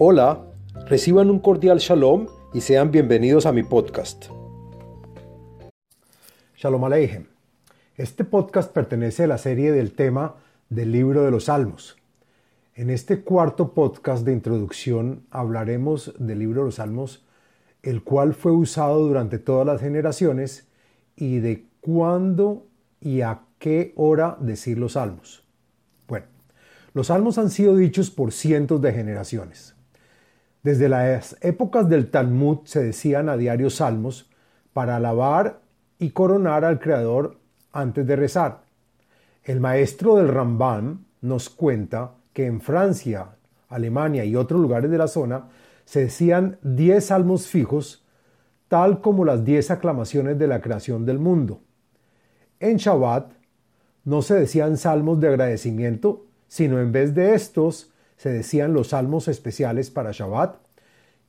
Hola, reciban un cordial shalom y sean bienvenidos a mi podcast. Shalom Aleichem. Este podcast pertenece a la serie del tema del libro de los Salmos. En este cuarto podcast de introducción hablaremos del libro de los Salmos, el cual fue usado durante todas las generaciones y de cuándo y a qué hora decir los salmos. Bueno, los salmos han sido dichos por cientos de generaciones. Desde las épocas del Talmud se decían a diario salmos para alabar y coronar al Creador antes de rezar. El maestro del Ramban nos cuenta que en Francia, Alemania y otros lugares de la zona se decían diez salmos fijos, tal como las diez aclamaciones de la creación del mundo. En Shabbat no se decían salmos de agradecimiento, sino en vez de estos se decían los salmos especiales para Shabbat,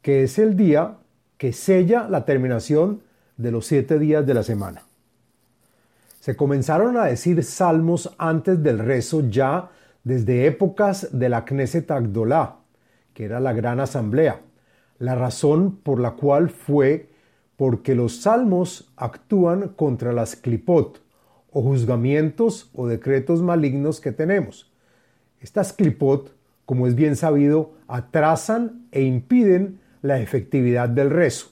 que es el día que sella la terminación de los siete días de la semana. Se comenzaron a decir salmos antes del rezo ya desde épocas de la Knesset Agdolá, que era la gran asamblea, la razón por la cual fue porque los salmos actúan contra las clipot, o juzgamientos o decretos malignos que tenemos. Estas clipot como es bien sabido, atrasan e impiden la efectividad del rezo.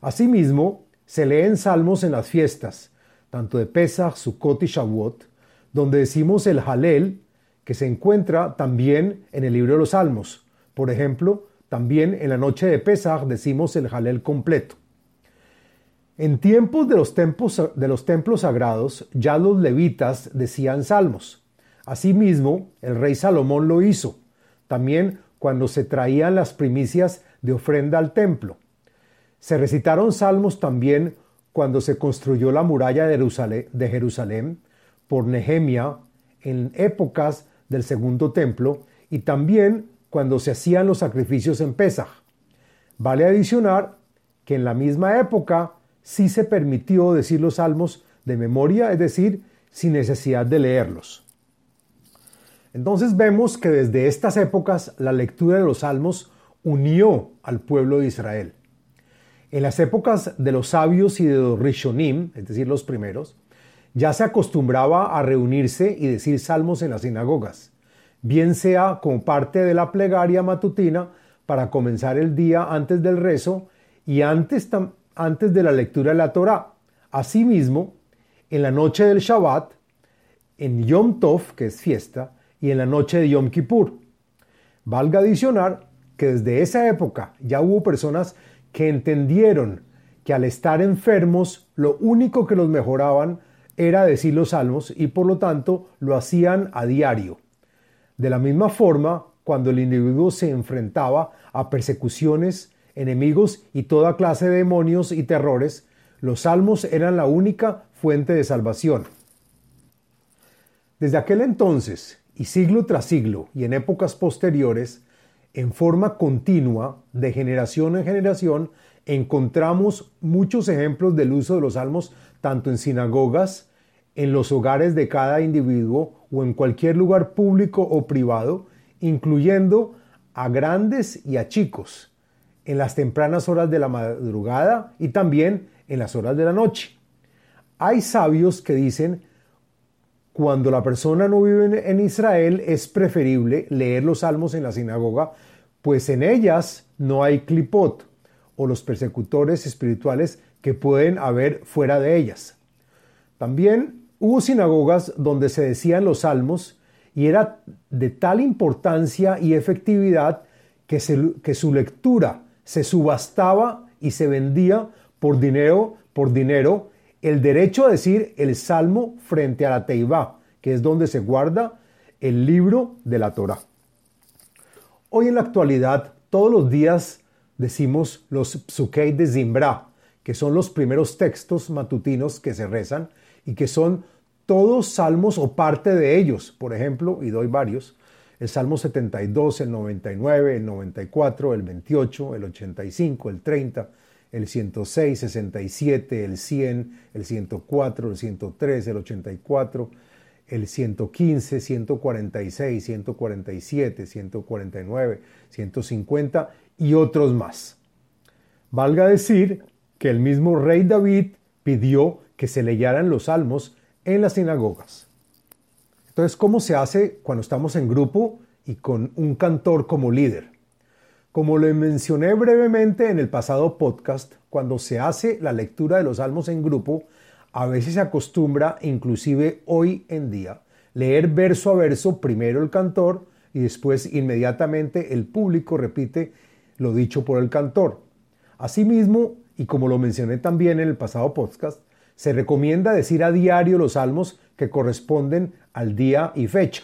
Asimismo, se leen salmos en las fiestas, tanto de Pesach, Sukkot y Shavuot, donde decimos el Halel, que se encuentra también en el libro de los Salmos. Por ejemplo, también en la noche de Pesach decimos el Halel completo. En tiempos de los, de los templos sagrados, ya los levitas decían salmos. Asimismo, el rey Salomón lo hizo también cuando se traían las primicias de ofrenda al templo. Se recitaron salmos también cuando se construyó la muralla de Jerusalén, por Nehemia en épocas del segundo templo y también cuando se hacían los sacrificios en Pesach. Vale adicionar que en la misma época sí se permitió decir los salmos de memoria, es decir, sin necesidad de leerlos. Entonces vemos que desde estas épocas la lectura de los salmos unió al pueblo de Israel. En las épocas de los sabios y de los rishonim, es decir, los primeros, ya se acostumbraba a reunirse y decir salmos en las sinagogas, bien sea como parte de la plegaria matutina para comenzar el día antes del rezo y antes, de la lectura de la Torá. Asimismo, en la noche del Shabbat, en Yom Tov, que es fiesta, y en la noche de Yom Kippur. Valga adicionar que desde esa época ya hubo personas que entendieron que al estar enfermos lo único que los mejoraban era decir los salmos y por lo tanto lo hacían a diario. De la misma forma, cuando el individuo se enfrentaba a persecuciones, enemigos y toda clase de demonios y terrores, los salmos eran la única fuente de salvación. Desde aquel entonces siglo tras siglo y en épocas posteriores, en forma continua, de generación en generación, encontramos muchos ejemplos del uso de los salmos tanto en sinagogas, en los hogares de cada individuo o en cualquier lugar público o privado, incluyendo a grandes y a chicos, en las tempranas horas de la madrugada y también en las horas de la noche. Hay sabios que dicen cuando la persona no vive en Israel es preferible leer los salmos en la sinagoga, pues en ellas no hay clipot o los persecutores espirituales que pueden haber fuera de ellas. También hubo sinagogas donde se decían los salmos y era de tal importancia y efectividad que, su lectura se subastaba y se vendía por dinero, por dinero el derecho a decir el salmo frente a la Teibá, que es donde se guarda el libro de la Torah. Hoy en la actualidad, todos los días decimos los psukei de Zimbra, que son los primeros textos matutinos que se rezan y que son todos salmos o parte de ellos. Por ejemplo, y doy varios, el Salmo 72, el 99, el 94, el 28, el 85, el 30, el 106, 67, el 100, el 104, el 103, el 84, el 115, 146, 147, 149, 150 y otros más. Valga decir que el mismo rey David pidió que se leyeran los salmos en las sinagogas. Entonces, ¿cómo se hace cuando estamos en grupo y con un cantor como líder? Como le mencioné brevemente en el pasado podcast, cuando se hace la lectura de los salmos en grupo, a veces se acostumbra, inclusive hoy en día, leer verso a verso primero el cantor y después inmediatamente el público repite lo dicho por el cantor. Asimismo, y como lo mencioné también en el pasado podcast, se recomienda decir a diario los salmos que corresponden al día y fecha.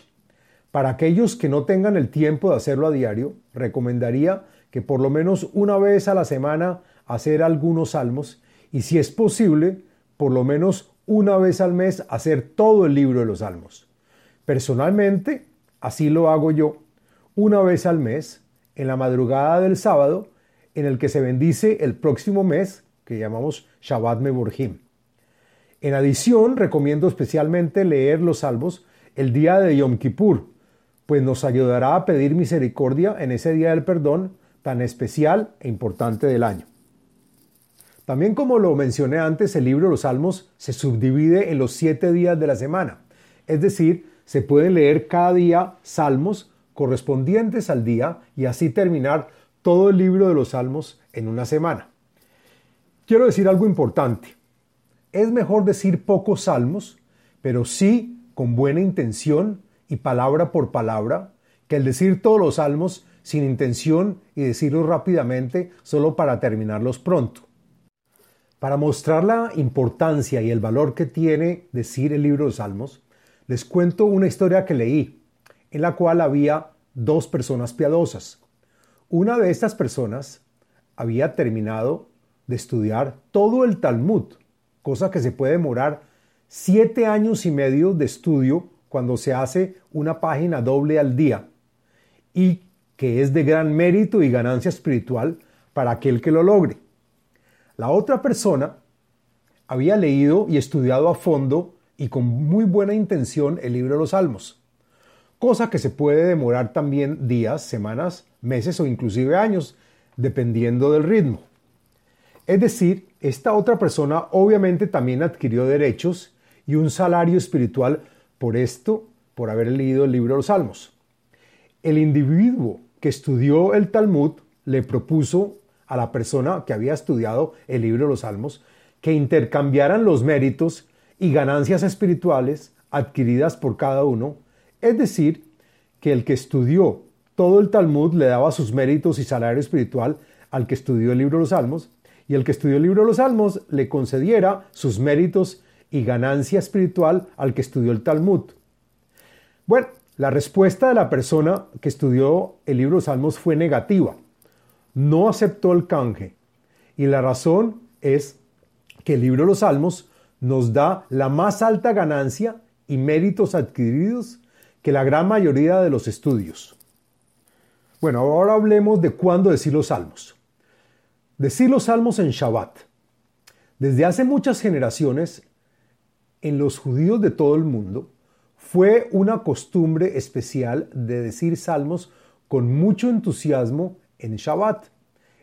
Para aquellos que no tengan el tiempo de hacerlo a diario, recomendaría que por lo menos una vez a la semana hacer algunos salmos y si es posible, por lo menos una vez al mes hacer todo el libro de los salmos. Personalmente, así lo hago yo, una vez al mes, en la madrugada del sábado, en el que se bendice el próximo mes, que llamamos Shabbat Mevorhim. En adición, recomiendo especialmente leer los salmos el día de Yom Kippur, pues nos ayudará a pedir misericordia en ese día del perdón tan especial e importante del año. También como lo mencioné antes, el libro de los Salmos se subdivide en los siete días de la semana, es decir, se pueden leer cada día salmos correspondientes al día y así terminar todo el libro de los salmos en una semana. Quiero decir algo importante. Es mejor decir pocos salmos, pero sí con buena intención y palabra por palabra, que el decir todos los salmos sin intención y decirlos rápidamente solo para terminarlos pronto. Para mostrar la importancia y el valor que tiene decir el libro de Salmos, les cuento una historia que leí, en la cual había dos personas piadosas. Una de estas personas había terminado de estudiar todo el Talmud, cosa que se puede demorar siete años y medio de estudio cuando se hace una página doble al día, y que es de gran mérito y ganancia espiritual para aquel que lo logre. La otra persona había leído y estudiado a fondo y con muy buena intención el libro de los Salmos, cosa que se puede demorar también días, semanas, meses o inclusive años, dependiendo del ritmo. Es decir, esta otra persona obviamente también adquirió derechos y un salario espiritual por esto, por haber leído el libro de los Salmos. El individuo que estudió el Talmud le propuso a la persona que había estudiado el libro de los Salmos que intercambiaran los méritos y ganancias espirituales adquiridas por cada uno, es decir, que el que estudió todo el Talmud le daba sus méritos y salario espiritual al que estudió el libro de los Salmos, y el que estudió el libro de los Salmos le concediera sus méritos y ganancia espiritual al que estudió el Talmud. Bueno, la respuesta de la persona que estudió el libro de Salmos fue negativa. No aceptó el canje. Y la razón es que el libro de los Salmos nos da la más alta ganancia y méritos adquiridos que la gran mayoría de los estudios. Bueno, ahora hablemos de cuándo decir los salmos. Decir los salmos en Shabbat. Desde hace muchas generaciones, en los judíos de todo el mundo, fue una costumbre especial de decir salmos con mucho entusiasmo en Shabbat,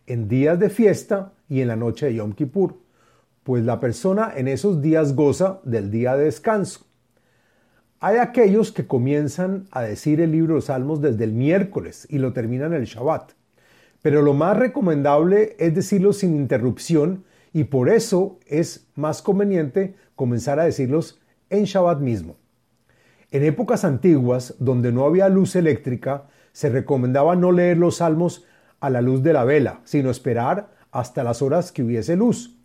en días de fiesta y en la noche de Yom Kippur pues la persona en esos días goza del día de descanso. Hay aquellos que comienzan a decir el libro de Salmos desde el miércoles y lo terminan el Shabbat. Pero lo más recomendable es decirlo sin interrupción y por eso es más conveniente comenzar a decirlos en Shabbat mismo. En épocas antiguas, donde no había luz eléctrica, se recomendaba no leer los salmos a la luz de la vela, sino esperar hasta las horas que hubiese luz.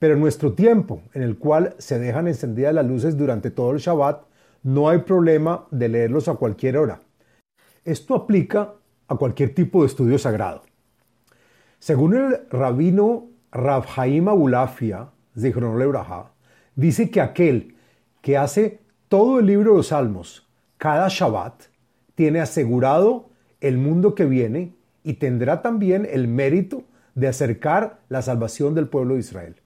Pero en nuestro tiempo, en el cual se dejan encendidas las luces durante todo el Shabbat, no hay problema de leerlos a cualquier hora. Esto aplica a cualquier tipo de estudio sagrado. Según el rabino Rav Haim Abulafia, dice que aquel que hace todo el libro de los Salmos cada Shabbat tiene asegurado el mundo que viene y tendrá también el mérito de acercar la salvación del pueblo de Israel.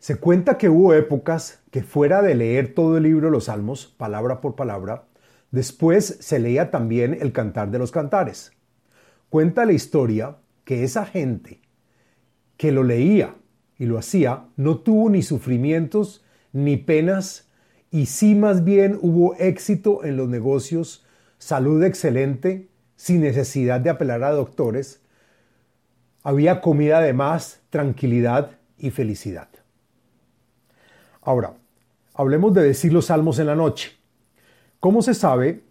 Se cuenta que hubo épocas que fuera de leer todo el libro de los Salmos, palabra por palabra, después se leía también el Cantar de los Cantares. Cuenta la historia que esa gente que lo leía y lo hacía no tuvo ni sufrimientos ni penas y sí más bien hubo éxito en los negocios, salud excelente, sin necesidad de apelar a doctores, había comida de más, tranquilidad y felicidad. Ahora, hablemos de decir los salmos en la noche. ¿Cómo se sabe?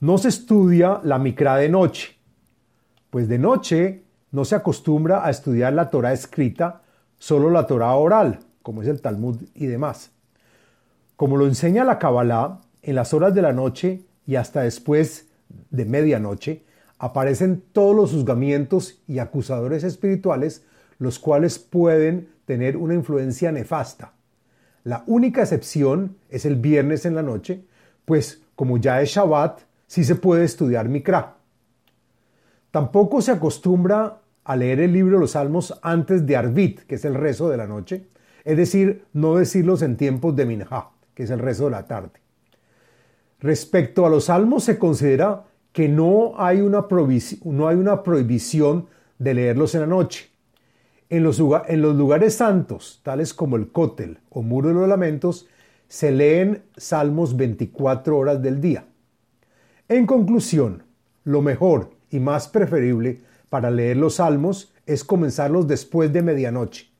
No se estudia la micra de noche, pues de noche no se acostumbra a estudiar la Torah escrita, solo la Torah oral, como es el Talmud y demás. Como lo enseña la Kabbalah, en las horas de la noche y hasta después de medianoche, aparecen todos los juzgamientos y acusadores espirituales, los cuales pueden tener una influencia nefasta. La única excepción es el viernes en la noche, pues como ya es Shabbat, sí se puede estudiar Mikra. Tampoco se acostumbra a leer el libro de los Salmos antes de Arvit, que es el rezo de la noche, es decir, no decirlos en tiempos de Minha, que es el rezo de la tarde. Respecto a los salmos, se considera que no hay una, no hay una prohibición de leerlos en la noche. En los, en los lugares santos, tales como el Cótel o Muro de los Lamentos, se leen salmos 24 horas del día. En conclusión, lo mejor y más preferible para leer los salmos es comenzarlos después de medianoche.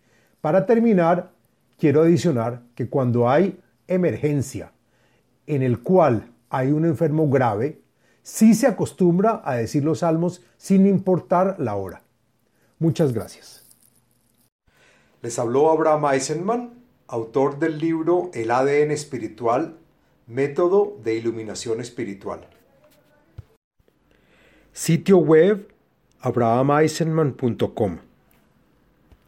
Para terminar, quiero adicionar que cuando hay emergencia en el cual hay un enfermo grave, sí se acostumbra a decir los salmos sin importar la hora. Muchas gracias. Les habló Abraham Eisenman, autor del libro El ADN espiritual, método de iluminación espiritual. Sitio web abrahameisenman.com